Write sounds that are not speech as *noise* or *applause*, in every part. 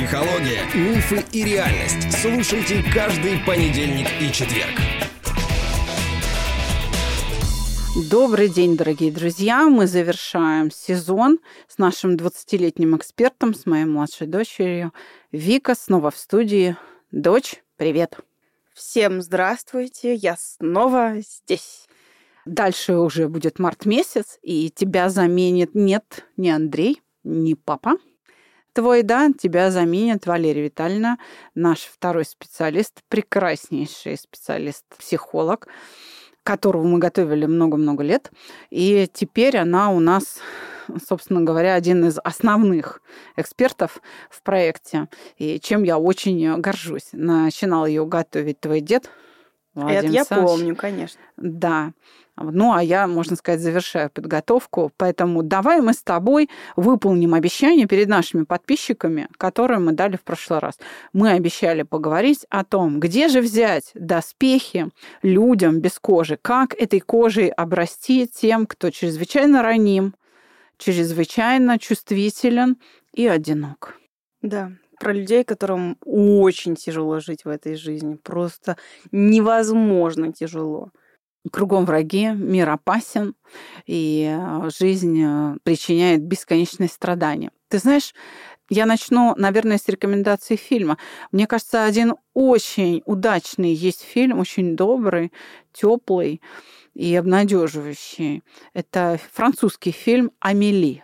Психология, мифы и реальность. Слушайте каждый понедельник и четверг. Добрый день, дорогие друзья. Мы завершаем сезон с нашим 20-летним экспертом, с моей младшей дочерью. Вика снова в студии. Дочь, привет. Всем здравствуйте, я снова здесь. Дальше уже будет март месяц, и тебя заменит нет, не Андрей, не папа. Твой, да, тебя заменит Валерия Витальевна, наш второй специалист, прекраснейший специалист, психолог, которого мы готовили много-много лет. И теперь она у нас, собственно говоря, один из основных экспертов в проекте, и чем я очень горжусь. Начинал ее готовить твой дед, Владимир Это я Александрович. помню, конечно. Да. Ну, а я, можно сказать, завершаю подготовку. Поэтому давай мы с тобой выполним обещание перед нашими подписчиками, которое мы дали в прошлый раз. Мы обещали поговорить о том, где же взять доспехи людям без кожи, как этой кожей обрасти тем, кто чрезвычайно раним, чрезвычайно чувствителен и одинок. Да, про людей, которым очень тяжело жить в этой жизни. Просто невозможно тяжело. Кругом враги, мир опасен, и э, жизнь э, причиняет бесконечные страдания. Ты знаешь, я начну, наверное, с рекомендации фильма. Мне кажется, один очень удачный есть фильм, очень добрый, теплый и обнадеживающий. Это французский фильм «Амели»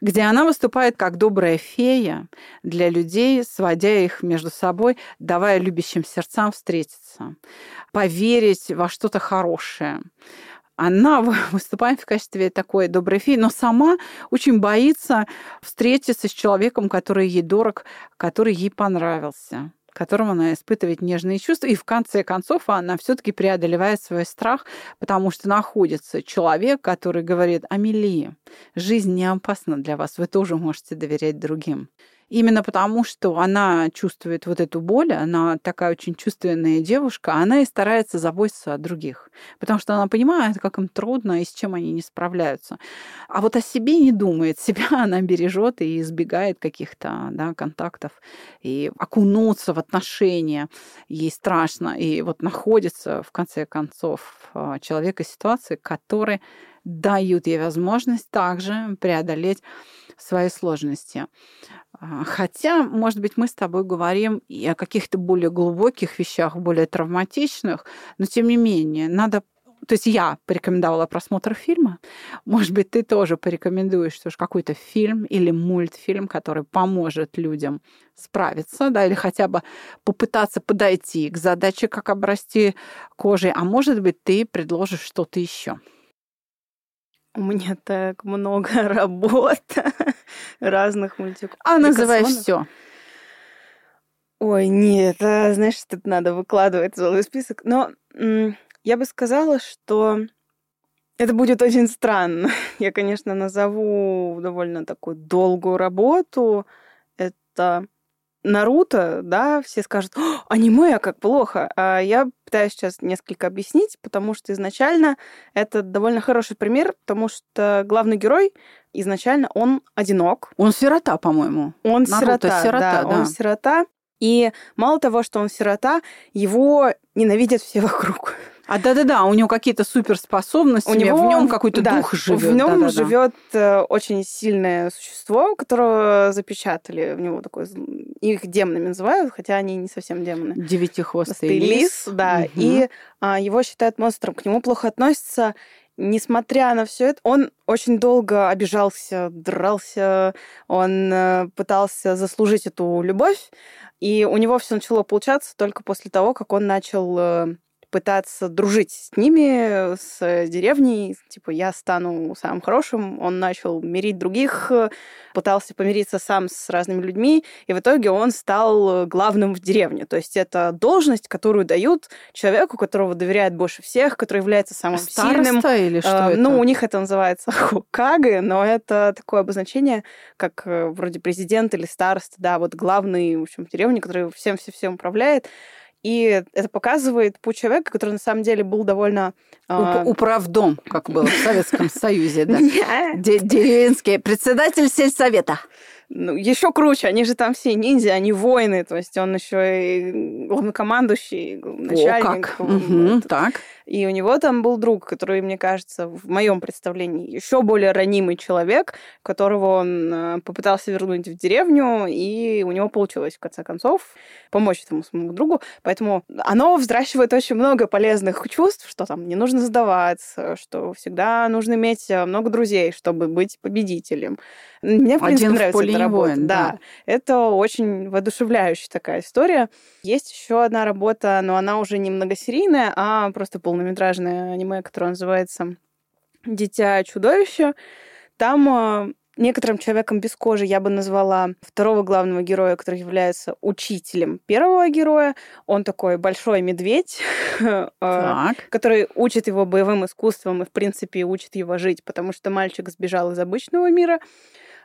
где она выступает как добрая фея для людей, сводя их между собой, давая любящим сердцам встретиться, поверить во что-то хорошее. Она *laughs* выступает в качестве такой доброй феи, но сама очень боится встретиться с человеком, который ей дорог, который ей понравился которому она испытывает нежные чувства. И в конце концов она все-таки преодолевает свой страх, потому что находится человек, который говорит, Амелия, жизнь не опасна для вас, вы тоже можете доверять другим. Именно потому, что она чувствует вот эту боль, она такая очень чувственная девушка, она и старается заботиться о других, потому что она понимает, как им трудно и с чем они не справляются. А вот о себе не думает, *laughs* себя она бережет и избегает каких-то да, контактов, и окунуться в отношения ей страшно, и вот находится в конце концов а, человек и ситуации, которые дают ей возможность также преодолеть свои сложности. А, хотя, может быть, мы с тобой говорим и о каких-то более глубоких вещах, более травматичных, но тем не менее, надо то есть я порекомендовала просмотр фильма. Может быть, ты тоже порекомендуешь тоже какой-то фильм или мультфильм, который поможет людям справиться, да, или хотя бы попытаться подойти к задаче, как обрасти кожей. А может быть, ты предложишь что-то еще. У меня так много *laughs* работ разных мультиков. А называй все. Ой, нет, а, знаешь, тут надо выкладывать целый список. Но я бы сказала, что это будет очень странно. *laughs* Я, конечно, назову довольно такую долгую работу. Это Наруто, да, все скажут, аниме, а как плохо. А я пытаюсь сейчас несколько объяснить, потому что изначально это довольно хороший пример, потому что главный герой изначально он одинок. Он сирота, по-моему. Он Наруто сирота, сирота, да, да. Он сирота. И мало того, что он сирота, его ненавидят все *laughs* вокруг. А да-да-да, у него какие-то суперспособности, у него в нем какой-то да, дух живет. В нем живет э, очень сильное существо, которого запечатали. В него такой их демонами называют, хотя они не совсем демоны. Девятихвостый лис. лис. Да, угу. и а, его считают монстром. К нему плохо относятся. Несмотря на все это, он очень долго обижался, дрался, он э, пытался заслужить эту любовь, и у него все начало получаться только после того, как он начал э, пытаться дружить с ними, с деревней. Типа, я стану самым хорошим. Он начал мирить других, пытался помириться сам с разными людьми, и в итоге он стал главным в деревне. То есть это должность, которую дают человеку, которого доверяют больше всех, который является самым Староста сильным. или что а, это? Ну, у них это называется *laughs* хокаге, но это такое обозначение, как э, вроде президент или староста, да, вот главный, в общем, в деревне, который всем-всем-всем управляет. И это показывает путь человека, который на самом деле был довольно... Уп- управдом, как было в Советском Союзе, да? *laughs* Деревенский председатель сельсовета. Ну, еще круче, они же там все ниндзя, они воины, то есть он еще и главнокомандующий, начальник. О, как. Угу, так. И у него там был друг, который, мне кажется, в моем представлении еще более ранимый человек, которого он э, попытался вернуть в деревню, и у него получилось, в конце концов, помочь этому своему другу. Поэтому оно взращивает очень много полезных чувств, что там не нужно сдаваться, что всегда нужно иметь э, много друзей, чтобы быть победителем. Мне, в принципе, Один нравится в поле эта не работа. воин, да. да. Это очень воодушевляющая такая история. Есть еще одна работа, но она уже не многосерийная, а просто полнометражное аниме, которое называется «Дитя чудовища». Там э, некоторым человеком без кожи я бы назвала второго главного героя, который является учителем первого героя. Он такой большой медведь, *laughs* э, который учит его боевым искусствам и, в принципе, учит его жить, потому что мальчик сбежал из обычного мира.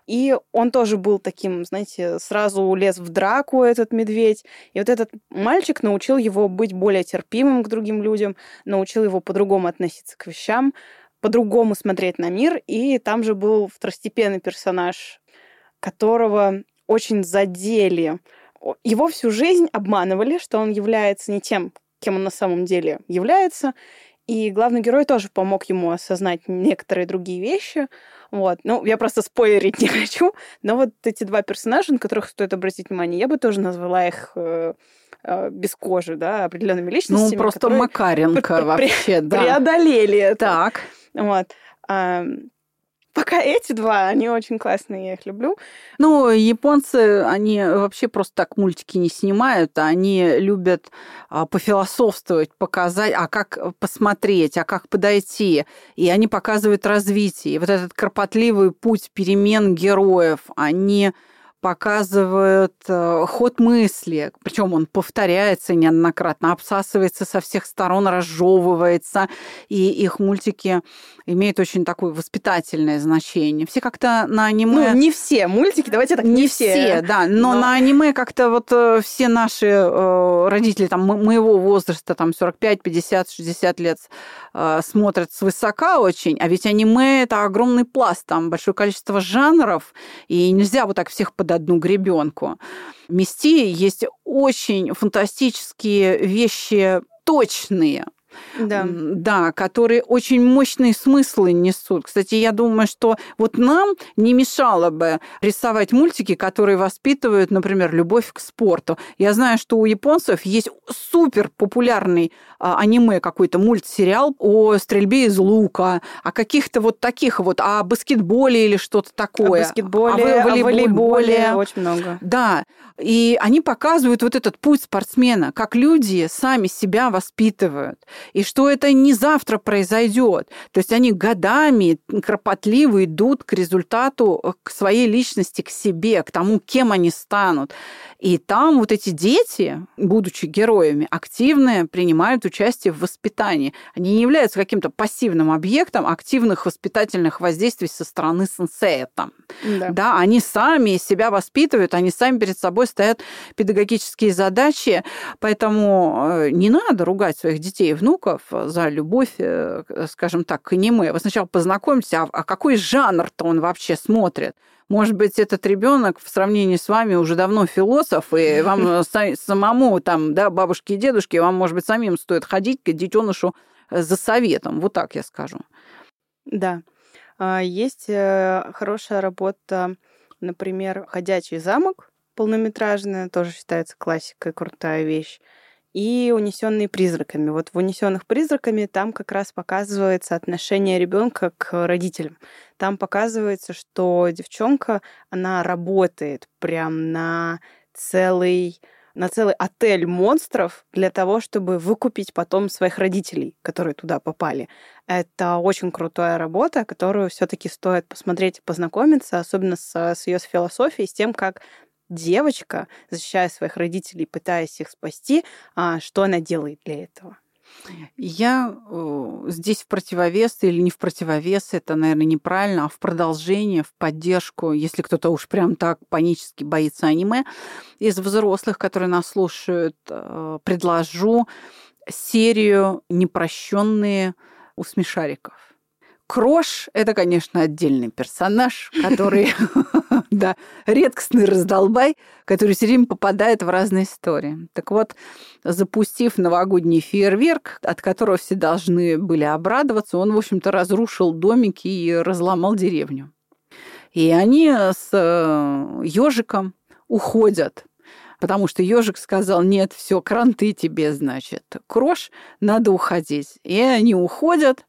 И он тоже был таким, знаете, сразу лез в драку, этот медведь. И вот этот мальчик научил его быть более терпимым к другим людям, научил его по-другому относиться к вещам, по-другому смотреть на мир. И там же был второстепенный персонаж, которого очень задели. Его всю жизнь обманывали, что он является не тем, кем он на самом деле является. И главный герой тоже помог ему осознать некоторые другие вещи. Вот. Ну, я просто спойлерить *laughs* не хочу. Но вот эти два персонажа, на которых стоит обратить внимание, я бы тоже назвала их э, э, без кожи, да, определенными Ну, личностями. просто которые Макаренко *laughs* вообще, да. преодолели это. Так. Вот. Пока эти два, они очень классные, я их люблю. Ну, японцы, они вообще просто так мультики не снимают, а они любят а, пофилософствовать, показать, а как посмотреть, а как подойти. И они показывают развитие. И вот этот кропотливый путь перемен героев, они показывают э, ход мысли, причем он повторяется неоднократно, обсасывается со всех сторон, разжевывается, и их мультики имеют очень такое воспитательное значение. Все как-то на аниме... Ну, не все мультики, давайте так, не, Не все, да, но, Но- на аниме как-то вот э, все наши э, родители там мо- моего возраста, там 45, 50, 60 лет э, смотрят свысока очень, а ведь аниме это огромный пласт, там большое количество жанров, и нельзя вот так всех под одну гребенку мести. Есть очень фантастические вещи точные, Да. Да, которые очень мощные смыслы несут. Кстати, я думаю, что вот нам не мешало бы рисовать мультики, которые воспитывают, например, любовь к спорту. Я знаю, что у японцев есть супер популярный а, аниме какой-то мультсериал о стрельбе из лука, о каких-то вот таких вот, о баскетболе или что-то О такое. баскетболе, о о волейболе. волейболе, очень много. Да, и они показывают вот этот путь спортсмена, как люди сами себя воспитывают, и что это не завтра произойдет. То есть они годами кропотливо идут к результату, э, к своей личности, к себе, к тому, кем они станут. И там вот эти дети, будучи героями, активно принимают участие в воспитании. Они не являются каким-то пассивным объектом активных воспитательных воздействий со стороны сенсея там. Да. Да, они сами себя воспитывают, они сами перед собой ставят педагогические задачи, поэтому э, не надо ругать своих детей и внуков за любовь, э, скажем так, к аниме. Вы сначала познакомьтесь, а, а какой жанр-то он вообще смотрит? Может быть, этот ребенок в сравнении с вами уже давно философ, и *laughs* вам э, са- самому, там, да, бабушки и дедушки, вам, может быть, самим стоит ходить к детенышу э, за советом. Вот так я скажу. Да. А, Есть э, хорошая работа, например, «Ходячий замок», полнометражная, тоже считается классикой, крутая вещь. И «Унесенные призраками». Вот в «Унесенных призраками» там как раз показывается отношение ребенка к родителям. Там показывается, что девчонка, она работает прям на целый на целый отель монстров для того, чтобы выкупить потом своих родителей, которые туда попали. Это очень крутая работа, которую все-таки стоит посмотреть и познакомиться, особенно с, с ее философией, с тем, как девочка, защищая своих родителей, пытаясь их спасти, а, что она делает для этого. Я э, здесь в противовес или не в противовес, это, наверное, неправильно, а в продолжение, в поддержку, если кто-то уж прям так панически боится аниме, из взрослых, которые нас слушают, э, предложу серию «Непрощенные у смешариков». Крош — это, конечно, отдельный персонаж, *laughs* который Да, редкостный раздолбай, который все время попадает в разные истории. Так вот, запустив новогодний фейерверк, от которого все должны были обрадоваться, он, в общем-то, разрушил домики и разломал деревню. И они с ежиком э, уходят потому что ежик сказал, нет, все, кранты тебе, значит, крош, надо уходить. И они уходят,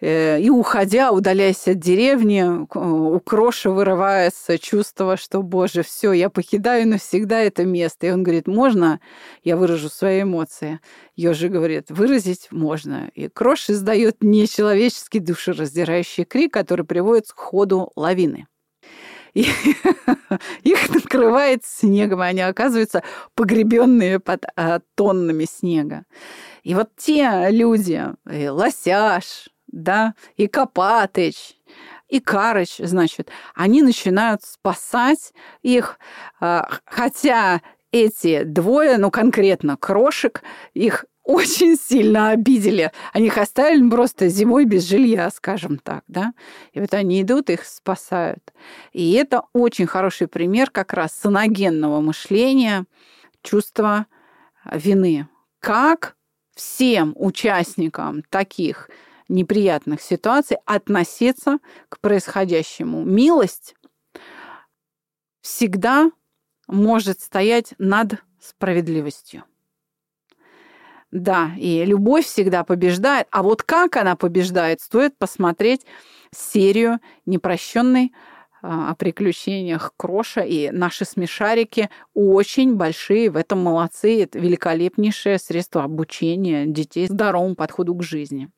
и уходя, удаляясь от деревни, у Кроша вырывается чувство, что, боже, все, я покидаю навсегда это место. И он говорит, можно я выражу свои эмоции? Ёжи говорит, выразить можно. И Крош издает нечеловеческий душераздирающий крик, который приводит к ходу лавины. И *laughs* их накрывает снегом, и они оказываются погребенные под а, тоннами снега. И вот те люди, и Лосяш, да, и Копатыч, и Карыч, значит, они начинают спасать их, а, хотя эти двое, ну конкретно Крошек, их очень сильно обидели. Они их оставили просто зимой без жилья, скажем так, да. И вот они идут, их спасают. И это очень хороший пример как раз саногенного мышления, чувства вины. Как всем участникам таких неприятных ситуаций относиться к происходящему. Милость всегда может стоять над справедливостью. Да, и любовь всегда побеждает. А вот как она побеждает, стоит посмотреть серию «Непрощенный о приключениях Кроша, и наши смешарики очень большие в этом молодцы. Это великолепнейшее средство обучения детей здоровому подходу к жизни.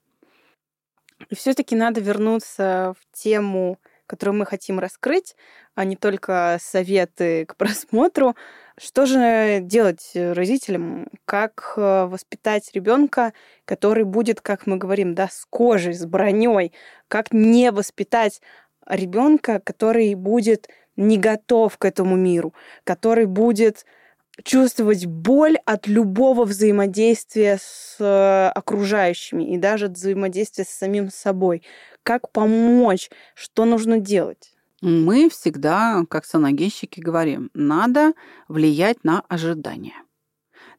И все-таки надо вернуться в тему, которую мы хотим раскрыть, а не только советы к просмотру. Что же делать родителям? Как э, воспитать ребенка, который будет, как мы говорим, да, с кожей, с броней? Как не воспитать ребенка, который будет не готов к этому миру, который будет чувствовать боль от любого взаимодействия с э, окружающими и даже от взаимодействия с самим собой. Как помочь? Что нужно делать? Мы всегда, как саногенщики, говорим, надо влиять на ожидания.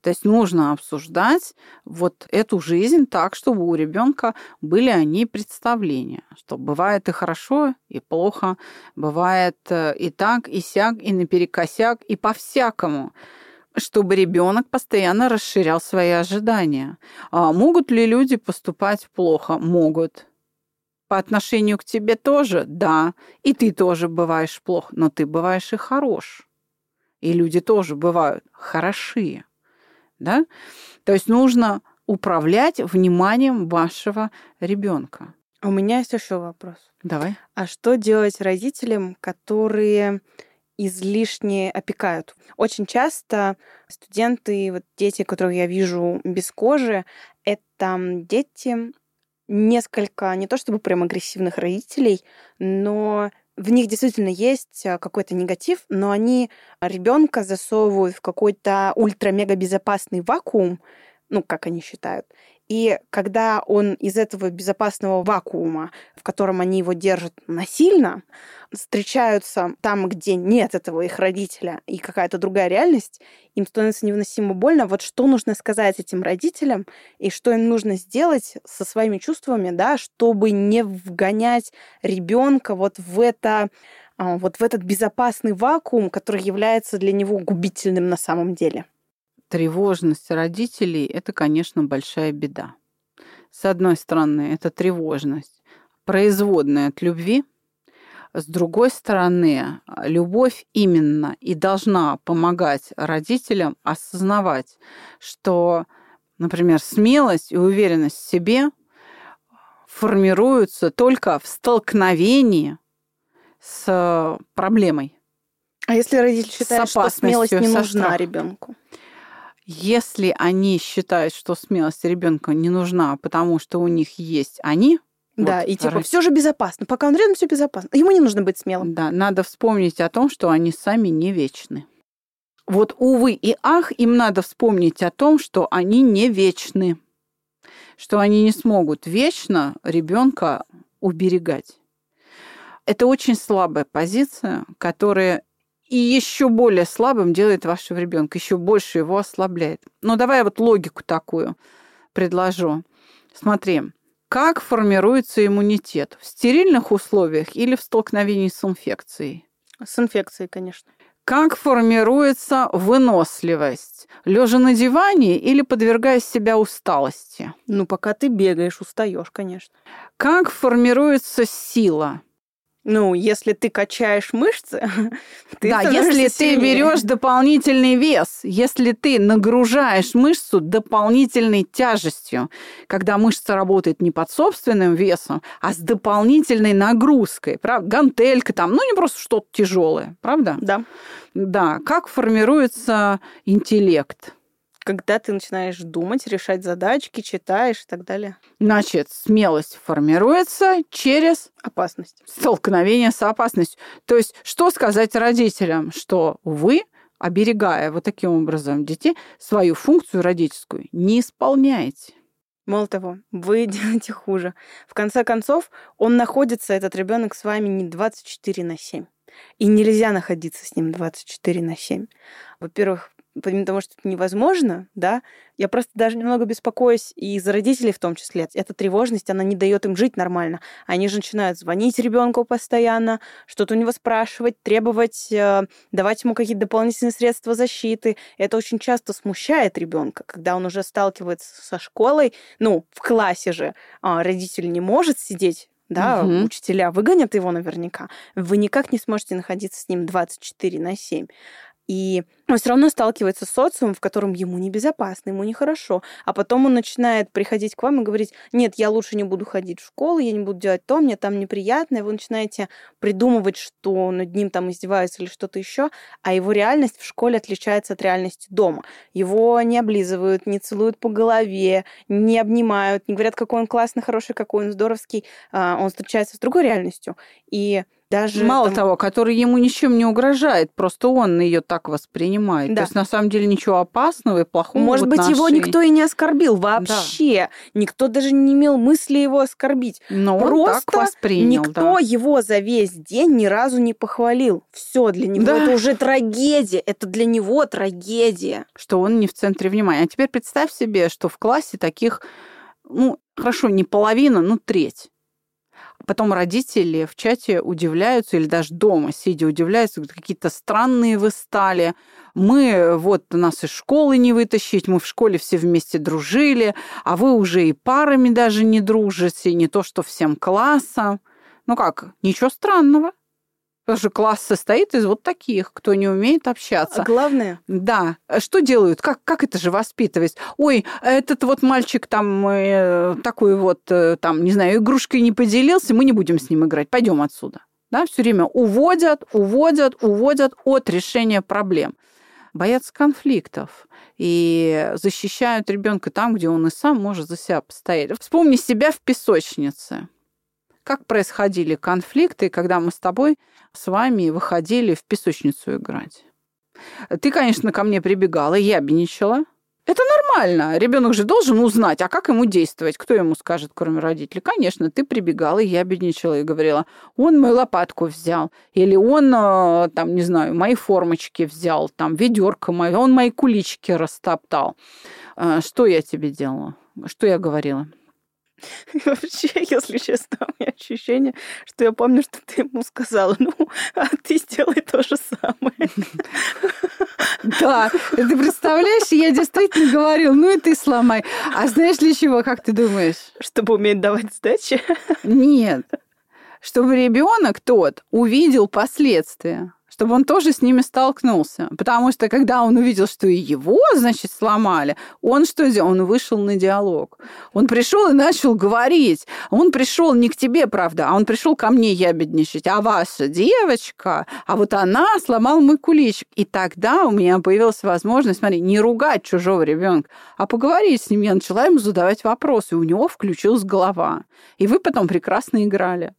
То есть нужно обсуждать вот эту жизнь так, чтобы у ребенка были они представления, что бывает и хорошо, и плохо, бывает э, и так, и сяк, и наперекосяк, и по-всякому чтобы ребенок постоянно расширял свои ожидания. А могут ли люди поступать плохо? Могут. По отношению к тебе тоже? Да. И ты тоже бываешь плохо, но ты бываешь и хорош. И люди тоже бывают хорошие да? То есть нужно управлять вниманием вашего ребенка. У меня есть еще вопрос. Давай. А что делать родителям, которые излишне опекают. Очень часто студенты, вот дети, которых я вижу без кожи, это дети несколько, не то чтобы прям агрессивных родителей, но в них действительно есть а, какой-то негатив, но они ребенка засовывают в какой-то ультра-мега безопасный вакуум, ну, как они считают. И когда он из этого безопасного вакуума, в котором они его держат насильно, встречаются там, где нет этого их родителя и какая-то другая реальность, им становится невыносимо больно. Вот что нужно сказать этим родителям и что им нужно сделать со своими чувствами, да, чтобы не вгонять ребенка вот в это а, вот в этот безопасный вакуум, который является для него губительным на самом деле. Тревожность родителей – это, конечно, большая беда. С одной стороны, это тревожность, производная от любви. С другой стороны, любовь именно и должна помогать родителям осознавать, что, например, смелость и уверенность в себе формируются только в столкновении с проблемой. А если родитель считает, что смелость не нужна ребенку? Если они считают, что смелость ребенка не нужна, потому что у них есть они, да, вот, и типа раз... все же безопасно. Пока он рядом, все безопасно. Ему не нужно быть смелым. Да, надо вспомнить о том, что они сами не вечны. Вот, увы и ах, им надо вспомнить о том, что они не вечны, что они не смогут вечно ребенка уберегать. Это очень слабая позиция, которая и еще более слабым делает вашего ребенка, еще больше его ослабляет. Ну, давай вот логику такую предложу. Смотри, как формируется иммунитет? В стерильных условиях или в столкновении с инфекцией? С инфекцией, конечно. Как формируется выносливость? Лежа на диване или подвергая себя усталости? Ну, пока ты бегаешь, устаешь, конечно. Как формируется сила? Ну, если ты качаешь мышцы, *laughs* ты Да, если ты берешь дополнительный вес, если ты нагружаешь мышцу дополнительной тяжестью, когда мышца работает не под собственным весом, а с дополнительной нагрузкой, правда? Гантелька там, ну не просто что-то тяжелое, правда? Да. Да. Как формируется интеллект? Когда ты начинаешь думать, решать задачки, читаешь и так далее. Значит, смелость формируется через опасность. Столкновение с опасностью. То есть, что сказать родителям, что вы, оберегая вот таким образом детей, свою функцию родительскую не исполняете? Мало того, вы *laughs* делаете хуже. В конце концов, он находится, этот ребенок с вами не 24 на 7. И нельзя находиться с ним 24 на 7. Во-первых, помимо того, что это невозможно, да, я просто даже немного беспокоюсь и за родителей в том числе. Эта тревожность, она не дает им жить нормально. Они же начинают звонить ребенку постоянно, что-то у него спрашивать, требовать, э, давать ему какие-то дополнительные средства защиты. Это очень часто смущает ребенка, когда он уже сталкивается со школой. Ну, в классе же а, родитель не может сидеть да, угу. учителя выгонят его наверняка, вы никак не сможете находиться с ним 24 на 7. И он все равно сталкивается с социумом, в котором ему небезопасно, ему нехорошо. А потом он начинает приходить к вам и говорить, нет, я лучше не буду ходить в школу, я не буду делать то, мне там неприятно. И вы начинаете придумывать, что над ним там издеваются или что-то еще, а его реальность в школе отличается от реальности дома. Его не облизывают, не целуют по голове, не обнимают, не говорят, какой он классный, хороший, какой он здоровский. А, он встречается с другой реальностью. И даже Мало там... того, который ему ничем не угрожает, просто он ее так воспринимает. Да. То есть на самом деле ничего опасного и плохого. Может быть, его никто и не оскорбил вообще. Да. Никто даже не имел мысли его оскорбить. Но Просто он так воспринял, никто да. его за весь день ни разу не похвалил. Все для него да. это уже трагедия. Это для него трагедия. Что он не в центре внимания. А теперь представь себе, что в классе таких, ну, хорошо, не половина, но треть. Потом родители в чате удивляются, или даже дома сидя удивляются, какие-то странные вы стали. Мы, вот, нас из школы не вытащить, мы в школе все вместе дружили, а вы уже и парами даже не дружите, не то что всем классом. Ну как, ничего странного. Потому что класс состоит из вот таких, кто не умеет общаться. А главное? Да. Что делают? Как, как это же воспитывать? Ой, этот вот мальчик там э, такой вот, э, там, не знаю, игрушкой не поделился, мы не будем с ним играть, пойдем отсюда. Да, все время уводят, уводят, уводят от решения проблем. Боятся конфликтов и защищают ребенка там, где он и сам может за себя постоять. Вспомни себя в песочнице как происходили конфликты, когда мы с тобой, с вами выходили в песочницу играть. Ты, конечно, ко мне прибегала, ябедничала. Это нормально. Ребенок же должен узнать, а как ему действовать, кто ему скажет, кроме родителей. Конечно, ты прибегала, ябедничала и говорила, он мою лопатку взял, или он, э, там, не знаю, мои формочки взял, там, ведерко мое, он мои кулички растоптал. Э, что я тебе делала? Что я говорила? И *laughs* вообще, если честно, у меня ощущение, что я помню, что ты ему сказала, ну, а ты сделай то же самое. *laughs* Да, ты представляешь, я действительно говорил, ну и ты сломай. А знаешь для чего, как ты думаешь? Чтобы уметь давать сдачи? Нет. Чтобы ребенок тот увидел последствия чтобы он тоже с ними столкнулся. Потому что когда он увидел, что и его, значит, сломали, он что сделал? Он вышел на диалог. Он пришел и начал говорить. Он пришел не к тебе, правда, а он пришел ко мне ябедничать. А ваша девочка, а вот она сломала мой куличик. И тогда у меня появилась возможность, смотри, не ругать чужого ребенка, а поговорить с ним. Я начала ему задавать вопросы, и у него включилась голова. И вы потом прекрасно играли.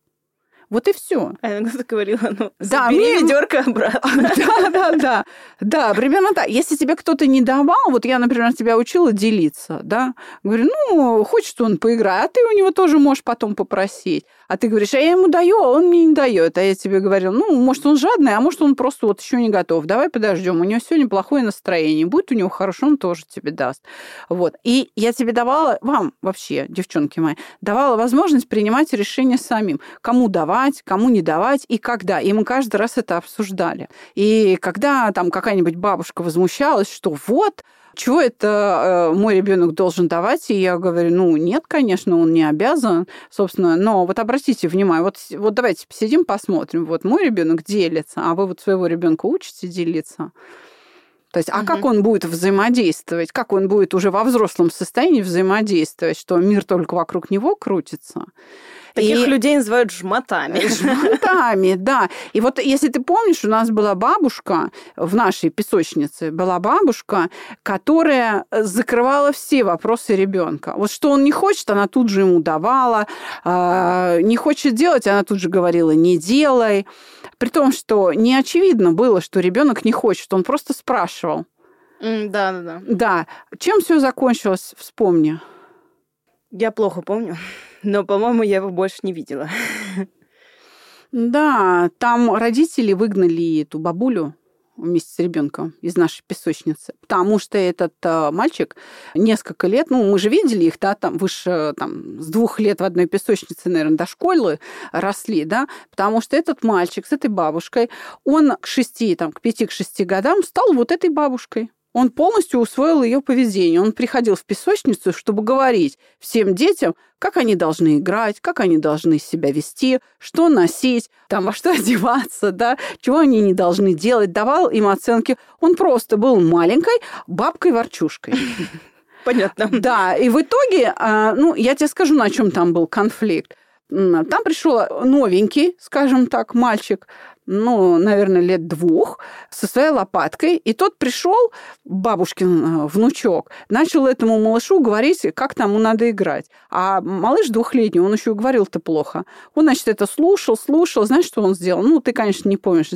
Вот и все. А иногда ты говорила, ну, Да, мне- ведерко обратно. *laughs* Да, да, да. Да, примерно так. Если тебе кто-то не давал, вот я, например, тебя учила делиться, да, говорю, ну, хочет он поиграть, а ты у него тоже можешь потом попросить. А ты говоришь, а я ему даю, а он мне не дает. А я тебе говорю, ну, может, он жадный, а может, он просто вот еще не готов. Давай подождем. У него сегодня плохое настроение. Будет у него хорошо, он тоже тебе даст. Вот. И я тебе давала, вам вообще, девчонки мои, давала возможность принимать решение самим. Кому давать, кому не давать и когда. И мы каждый раз это обсуждали. И когда там какая-нибудь бабушка возмущалась, что вот, чего это э, мой ребенок должен давать? И я говорю, ну, нет, конечно, он не обязан, собственно. Но вот обратите внимание, вот, вот давайте посидим, посмотрим. Вот мой ребенок делится, а вы вот своего ребенка учите делиться. То есть, а Мгм. как он будет взаимодействовать? Как он будет уже во взрослом состоянии взаимодействовать, что мир только вокруг него крутится? Таких И- людей называют жмотами. Жмутами, *laughs* да. И вот если ты помнишь, у нас была бабушка в нашей песочнице, была бабушка, которая закрывала все вопросы ребенка. Вот что он не хочет, она тут же ему давала, а, не хочет делать, она тут же говорила, не делай. При том, что не очевидно было, что ребенок не хочет, он просто спрашивал. Да, да, да. Да, чем все закончилось, вспомни. Я плохо помню, но, по-моему, я его больше не видела. Да, там родители выгнали эту бабулю вместе с ребенком из нашей песочницы, потому что этот э, мальчик несколько лет, ну, мы же видели их, да, там выше, там, с двух лет в одной песочнице, наверное, до школы росли, да, потому что этот мальчик с этой бабушкой, он к шести, там, к пяти, к шести годам стал вот этой бабушкой. Он полностью усвоил ее поведение. Он приходил в песочницу, чтобы говорить всем детям, как они должны играть, как они должны себя вести, что носить, там, во что *laughs* одеваться, да, чего они не должны делать. Давал им оценки. Он просто был маленькой бабкой-ворчушкой. *laughs* Понятно. Да, и в итоге, а, ну, я тебе скажу, на чем там был конфликт. Там пришел новенький, скажем так, мальчик, ну, наверное, лет двух, со своей лопаткой. И тот пришел, бабушкин э, внучок, начал этому малышу говорить, как тому надо играть. А малыш двухлетний, он еще говорил-то плохо. Он, значит, это слушал, слушал. Знаешь, что он сделал? Ну, ты, конечно, не помнишь.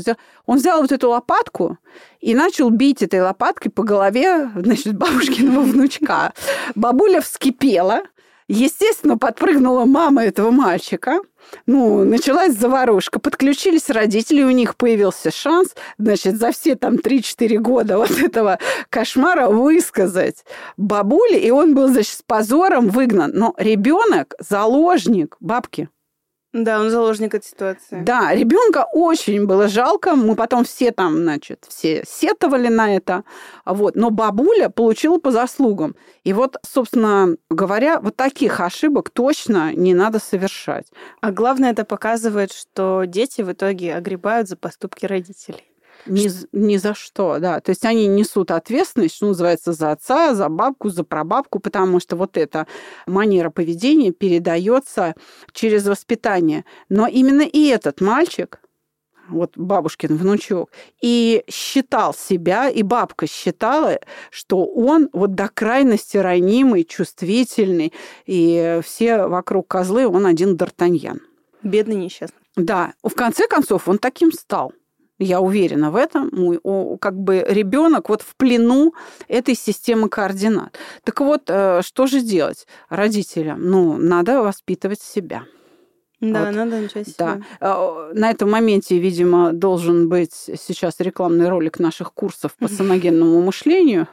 Он взял вот эту лопатку и начал бить этой лопаткой по голове, *laughs* значит, бабушкиного внучка. Бабуля вскипела, Естественно, подпрыгнула мама этого мальчика. Ну, началась заварушка. Подключились родители, у них появился шанс, значит, за все там 3-4 года вот этого кошмара высказать бабуле, и он был, значит, с позором выгнан. Но ребенок заложник бабки. Да, он заложник этой ситуации. Да, ребенка очень было жалко. Мы потом все там, значит, все сетовали на это. Вот. Но бабуля получила по заслугам. И вот, собственно говоря, вот таких ошибок точно не надо совершать. А главное, это показывает, что дети в итоге огребают за поступки родителей. Ни, ни за что, да. То есть они несут ответственность, что называется, за отца, за бабку, за прабабку, потому что вот эта манера поведения передается через воспитание. Но именно и этот мальчик, вот бабушкин внучок, и считал себя, и бабка считала, что он вот до крайности ранимый, чувствительный, и все вокруг козлы, он один Д'Артаньян. Бедный несчастный. Да, в конце концов он таким стал. Я уверена в этом. Мой, как бы ребенок вот в плену этой системы координат. Так вот, э, что же делать родителям? Ну, надо воспитывать себя. Да, Вот. надо начать Да. Э, На этом моменте, видимо, должен быть сейчас рекламный ролик наших курсов по *laughs* саногенному мышлению.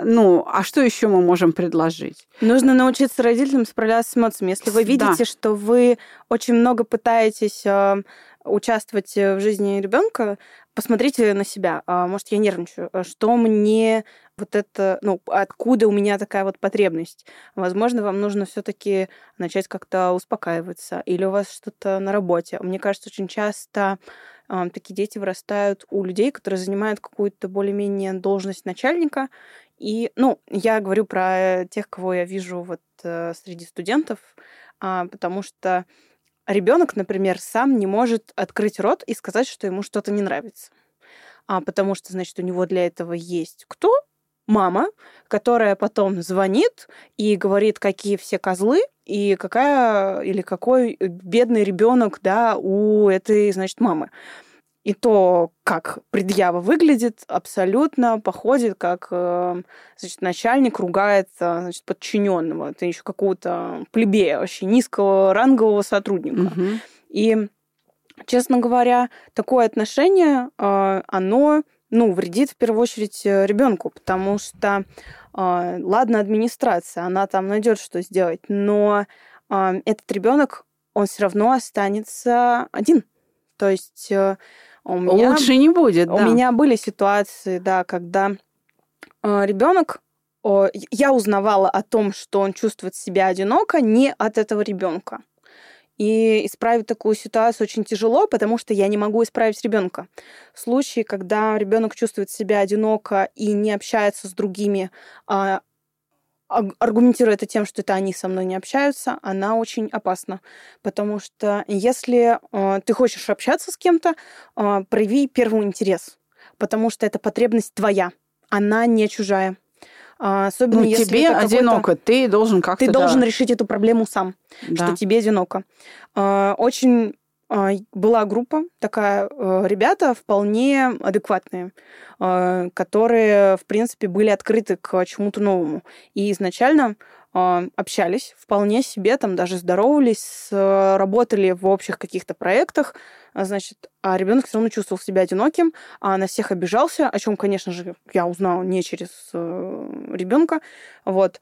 Ну, а что еще мы можем предложить? Нужно научиться родителям справляться с эмоциями. Если вы Да. видите, что вы очень много пытаетесь э, участвовать э, в жизни ребенка, посмотрите на себя. А, Может, я нервничаю? А Что мне вот это, ну, откуда у меня такая вот потребность? Возможно, вам нужно все-таки начать как-то успокаиваться, или у вас что-то на работе. Мне кажется, очень часто а, такие дети вырастают у людей, которые занимают какую-то более-менее должность начальника, и, ну, я говорю про тех, кого я вижу вот э, среди студентов, потому что ребенок, например, сам не может открыть рот и сказать, что ему что-то не нравится. А, потому что, значит, у него для этого есть кто? мама, которая потом звонит и говорит, какие все козлы, и какая или какой бедный ребенок, да, у этой, значит, мамы. И то, как предъява выглядит, абсолютно походит, как э, значит, начальник ругает значит, подчиненного. Это еще какого-то плебея, вообще низкого рангового сотрудника. Угу. И, честно говоря, такое отношение, э, оно ну, вредит в первую очередь э, ребенку, потому что, ладно, администрация, она там найдет, что сделать, но этот ребенок, он все равно останется один. То есть у меня, Лучше не будет, У да. меня были ситуации, да, когда э, ребенок я узнавала о том, что он чувствует себя одиноко не от этого ребенка. И исправить такую ситуацию очень тяжело, потому что я не могу исправить ребенка. В случае, когда ребенок чувствует себя одиноко и не общается с другими, а аргументируя это тем, что это они со мной не общаются, она очень опасна. Потому что если э, ты хочешь общаться с кем-то, э, прояви первый интерес. Потому что это потребность твоя, она не чужая. А, особенно ну, если тебе одиноко, ты должен как-то... Ты должен решить эту проблему сам, да. что тебе одиноко. А, очень была группа такая, э, ребята вполне адекватные, а, которые, в принципе, были открыты к чему-то новому. И изначально а, общались вполне себе, там даже здоровались, работали в общих каких-то проектах, значит, а ребенок все равно чувствовал себя одиноким, а на всех обижался, о чем, конечно же, я узнала не через э, ребенка. Вот.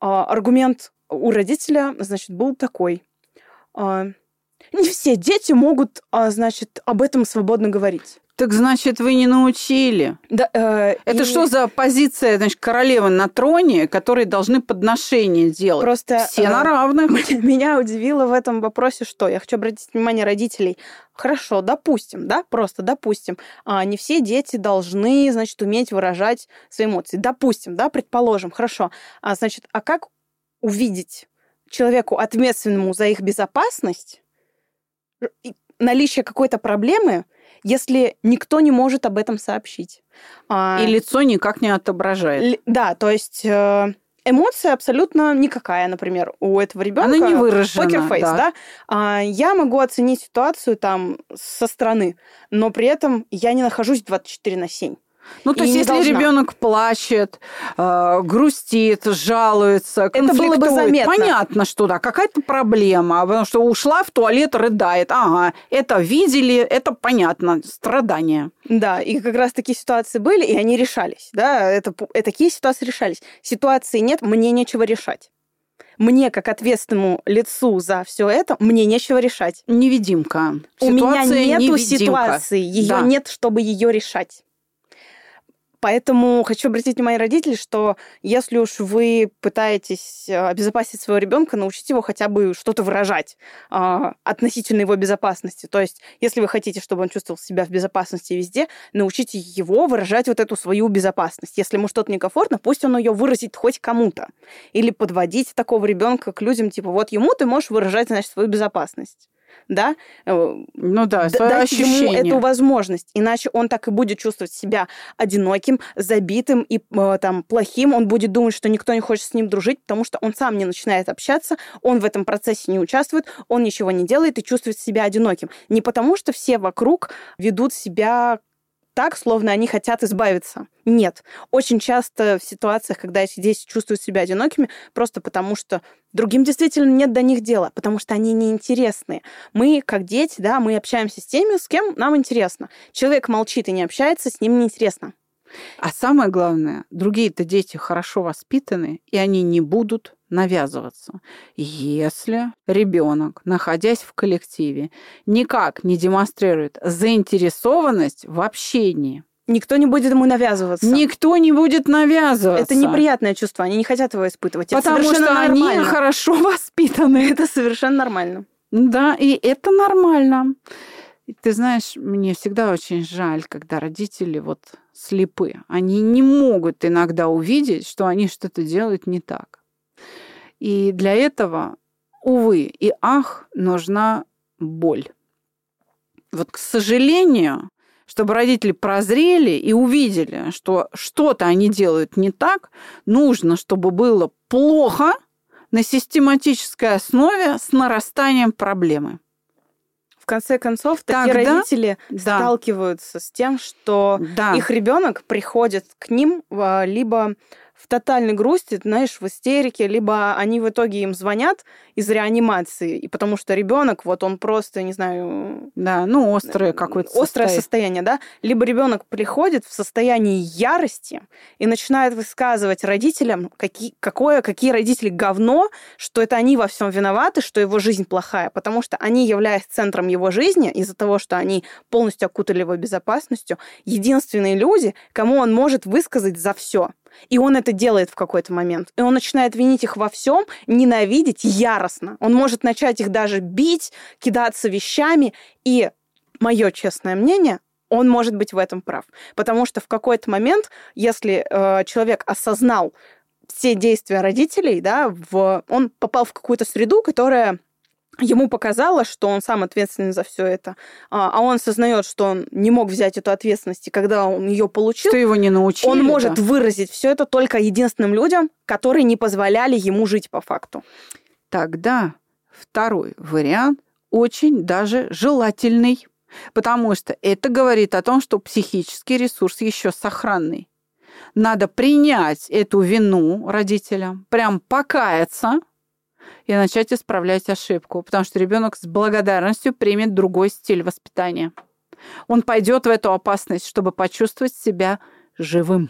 Аргумент у родителя, значит, был такой не все дети могут, а, значит, об этом свободно говорить. Так значит, вы не научили. Да, э, Это и... что за позиция, значит, королевы на троне, которые должны подношения делать? Просто все э, на равных. *laughs* Меня удивило в этом вопросе, что я хочу обратить внимание родителей. Хорошо, допустим, да, просто допустим, а не все дети должны, значит, уметь выражать свои эмоции. Допустим, да, предположим, хорошо. А значит, а как увидеть человеку ответственному за их безопасность наличие какой-то проблемы, если никто не может об этом сообщить. А, И лицо никак не отображает. Да, то есть э, эмоция абсолютно никакая, например, у этого ребенка. Она не выражена. Покерфейс, да. да? А, я могу оценить ситуацию там со стороны, но при этом я не нахожусь 24 на 7. Ну, то есть, если должна. ребенок плачет, э, грустит, жалуется, это было бы заметно. Понятно, что да, какая-то проблема, потому что ушла в туалет, рыдает. Ага, это видели, это понятно, страдания. Да, и как раз такие ситуации были, и они решались. Да, это, это такие ситуации решались. Ситуации нет, мне нечего решать мне, как ответственному лицу за все это, мне нечего решать. Невидимка. Ситуация У меня нету невидимка. ситуации, ее да. нет, чтобы ее решать. Поэтому хочу обратить внимание родителей, что если уж вы пытаетесь э, обезопасить своего ребенка, научите его хотя бы что-то выражать э, относительно его безопасности. То есть, если вы хотите, чтобы он чувствовал себя в безопасности везде, научите его выражать вот эту свою безопасность. Если ему что-то некомфортно, пусть он ее выразит хоть кому-то. Или подводить такого ребенка к людям, типа, вот ему ты можешь выражать, значит, свою безопасность да, э, ну да, дать ощущение. ему эту возможность, иначе он так и будет чувствовать себя одиноким, забитым и э, там плохим, он будет думать, что никто не хочет с ним дружить, потому что он сам не начинает общаться, он в этом процессе не участвует, он ничего не делает и чувствует себя одиноким. Не потому что все вокруг ведут себя так, словно они хотят избавиться. Нет. Очень часто в ситуациях, когда эти дети чувствуют себя одинокими, просто потому что другим действительно нет до них дела, потому что они неинтересны. Мы, как дети, да, мы общаемся с теми, с кем нам интересно. Человек молчит и не общается, с ним неинтересно. А самое главное, другие-то дети хорошо воспитаны, и они не будут навязываться. Если ребенок, находясь в коллективе, никак не демонстрирует заинтересованность в общении, Никто не будет ему навязываться. Никто не будет навязываться. Это неприятное чувство, они не хотят его испытывать. Потому это что нормально. они хорошо *laughs* воспитаны. Это совершенно нормально. Да, и это нормально. Ты знаешь, мне всегда очень жаль, когда родители вот слепы. Они не могут иногда увидеть, что они что-то делают не так. И для этого, увы и ах, нужна боль. Вот, к сожалению, чтобы родители прозрели и увидели, что что-то они делают не так, нужно, чтобы было плохо на систематической основе с нарастанием проблемы. В конце концов, такие Тогда- родители Да. сталкиваются с тем, что Да. их ребенок приходит к ним а, либо в тотальной грусти, знаешь, в истерике, либо они в итоге им звонят из реанимации, и потому что ребенок, вот он просто, не знаю, Да, ну, острое какое-то острое состояние. состояние, да, либо ребенок приходит в состоянии ярости и начинает высказывать родителям, какие, какое, какие родители говно, что это они во всем виноваты, что его жизнь плохая, потому что они, являясь центром его жизни, из-за того, что они полностью окутали его безопасностью, единственные люди, кому он может высказать за все. И он это делает в какой-то момент. И он начинает винить их во всем, ненавидеть яростно. Он может начать их даже бить, кидаться вещами. И мое честное мнение, он может быть в этом прав. Потому что в какой-то момент, если э, человек осознал все действия родителей, да, в, он попал в какую-то среду, которая ему показала, что он сам ответственен за все это, а а он осознает, что он не мог взять эту ответственность, и когда он ее получил, Что его не научили. он может да. выразить все это только единственным людям, которые не позволяли ему жить по факту. Тогда второй вариант очень даже желательный, потому что это говорит о том, что психический ресурс еще сохранный. Надо принять эту вину родителям, прям покаяться и начать исправлять ошибку, потому что ребенок с благодарностью примет другой стиль воспитания. Он пойдет в эту опасность, чтобы почувствовать себя живым,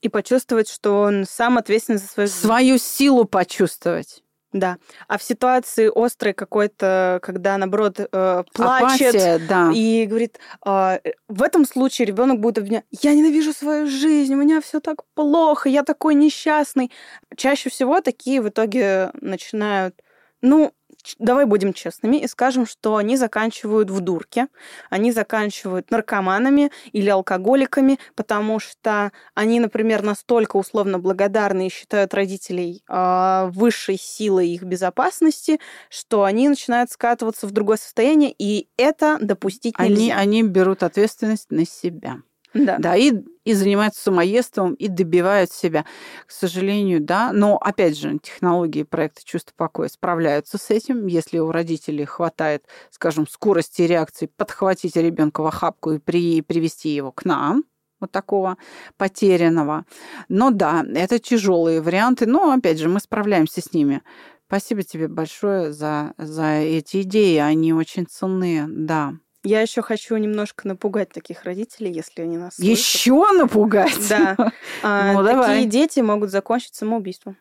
И почувствовать, что он сам ответственен за свою жизнь. свою силу почувствовать. Да. А в ситуации острой какой-то, когда, наоборот, э, плачет Апатия, да. и говорит, а, э, в этом случае ребенок будет обвинять, я ненавижу свою жизнь, у меня все так плохо, я такой несчастный. Чаще всего такие в итоге начинают, ну, давай будем честными и скажем, что они заканчивают в дурке, они заканчивают наркоманами или алкоголиками, потому что они, например, настолько условно благодарны и считают родителей а, высшей силой их безопасности, что они начинают скатываться в другое состояние, и это допустить Они, нельзя. они берут ответственность на себя. Да. Да, и, и занимаются самоедством, и добивают себя. К сожалению, да. Но, опять же, технологии проекта «Чувство покоя» справляются с этим. Если у родителей хватает, скажем, скорости реакции подхватить ребенка в охапку и при, привести его к нам, вот такого потерянного. Но да, это тяжелые варианты, но, опять же, мы справляемся с ними. Спасибо тебе большое за, за эти идеи, они очень ценные, да. Я еще хочу немножко напугать таких родителей, если они нас слышат. Еще напугать? Да. *laughs* А, Ну, давай. Такие дети могут закончить самоубийством.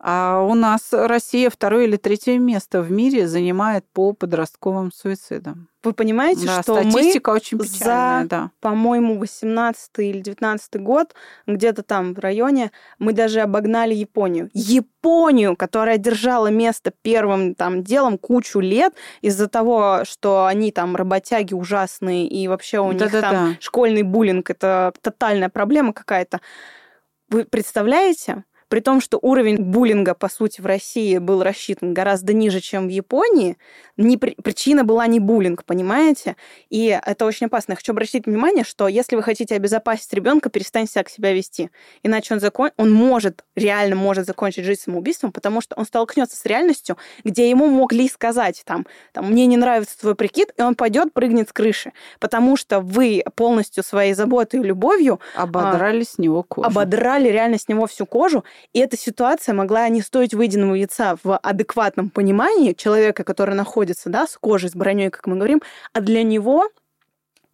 А у нас Россия второе или третье место в мире занимает по подростковым суицидам. Вы понимаете, да, что мы, статистика очень печальная, за- да. по-моему, 18 или 19 год, где-то там в районе, мы даже обогнали Японию. Японию, которая держала место первым там делом кучу лет из-за того, что они там работяги ужасные и вообще у них там Да-да-да. школьный буллинг это тотальная проблема какая-то. Вы представляете? При том, что уровень буллинга, по сути, в России был рассчитан гораздо ниже, чем в Японии, не при- причина была не буллинг, понимаете? И это очень опасно. Я хочу обратить внимание, что если вы хотите обезопасить ребенка, перестаньте так себя вести. Иначе он, закон... он может, реально может закончить жизнь самоубийством, потому что он столкнется с реальностью, где ему могли сказать, там, там, мне не нравится твой прикид, и он пойдет, прыгнет с крыши. Потому что вы полностью своей заботой и любовью Ободрали с него кожу. ободрали реально с него всю кожу, и эта ситуация могла не стоить выеденного яйца в адекватном понимании человека, который находится, да, с кожей, с броней, как мы говорим, а для него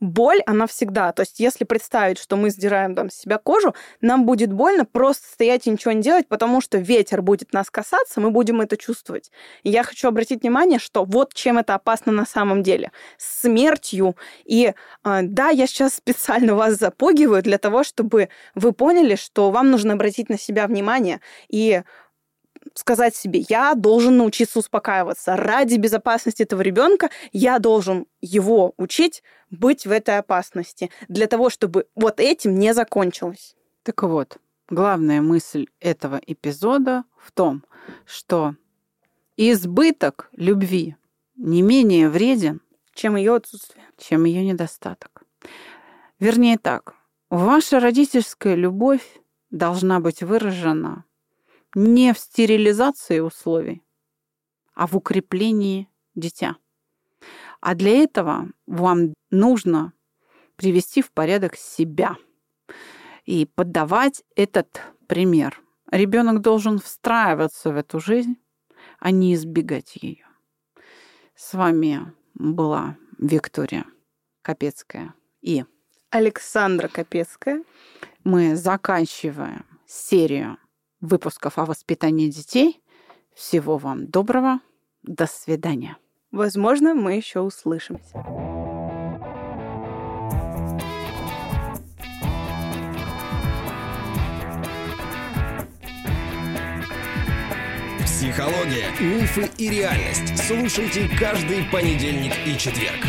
боль, она всегда. То есть, если представить, что мы сдираем там с себя кожу, нам будет больно просто стоять и ничего не делать, потому что ветер будет нас касаться, мы будем это чувствовать. И я хочу обратить внимание, что вот чем это опасно на самом деле. Смертью. И а, да, я сейчас специально вас запугиваю для того, чтобы вы поняли, что вам нужно обратить на себя внимание и сказать себе, я должен научиться успокаиваться. Ради безопасности этого ребенка я должен его учить быть в этой опасности, для того, чтобы вот этим не закончилось. Так вот, главная мысль этого эпизода в том, что избыток любви не менее вреден, Чем ее отсутствие. чем ее недостаток. Вернее так, ваша родительская любовь должна быть выражена не в стерилизации условий, а в укреплении дитя. А для этого вам нужно привести в порядок себя и подавать этот пример. Ребенок должен встраиваться в эту жизнь, а не избегать ее. С вами была Виктория Капецкая и Александра Капецкая. Мы заканчиваем серию выпусков о воспитании детей. Всего вам доброго. До свидания. Возможно, мы еще услышимся. Психология, мифы и реальность. Слушайте каждый понедельник и четверг.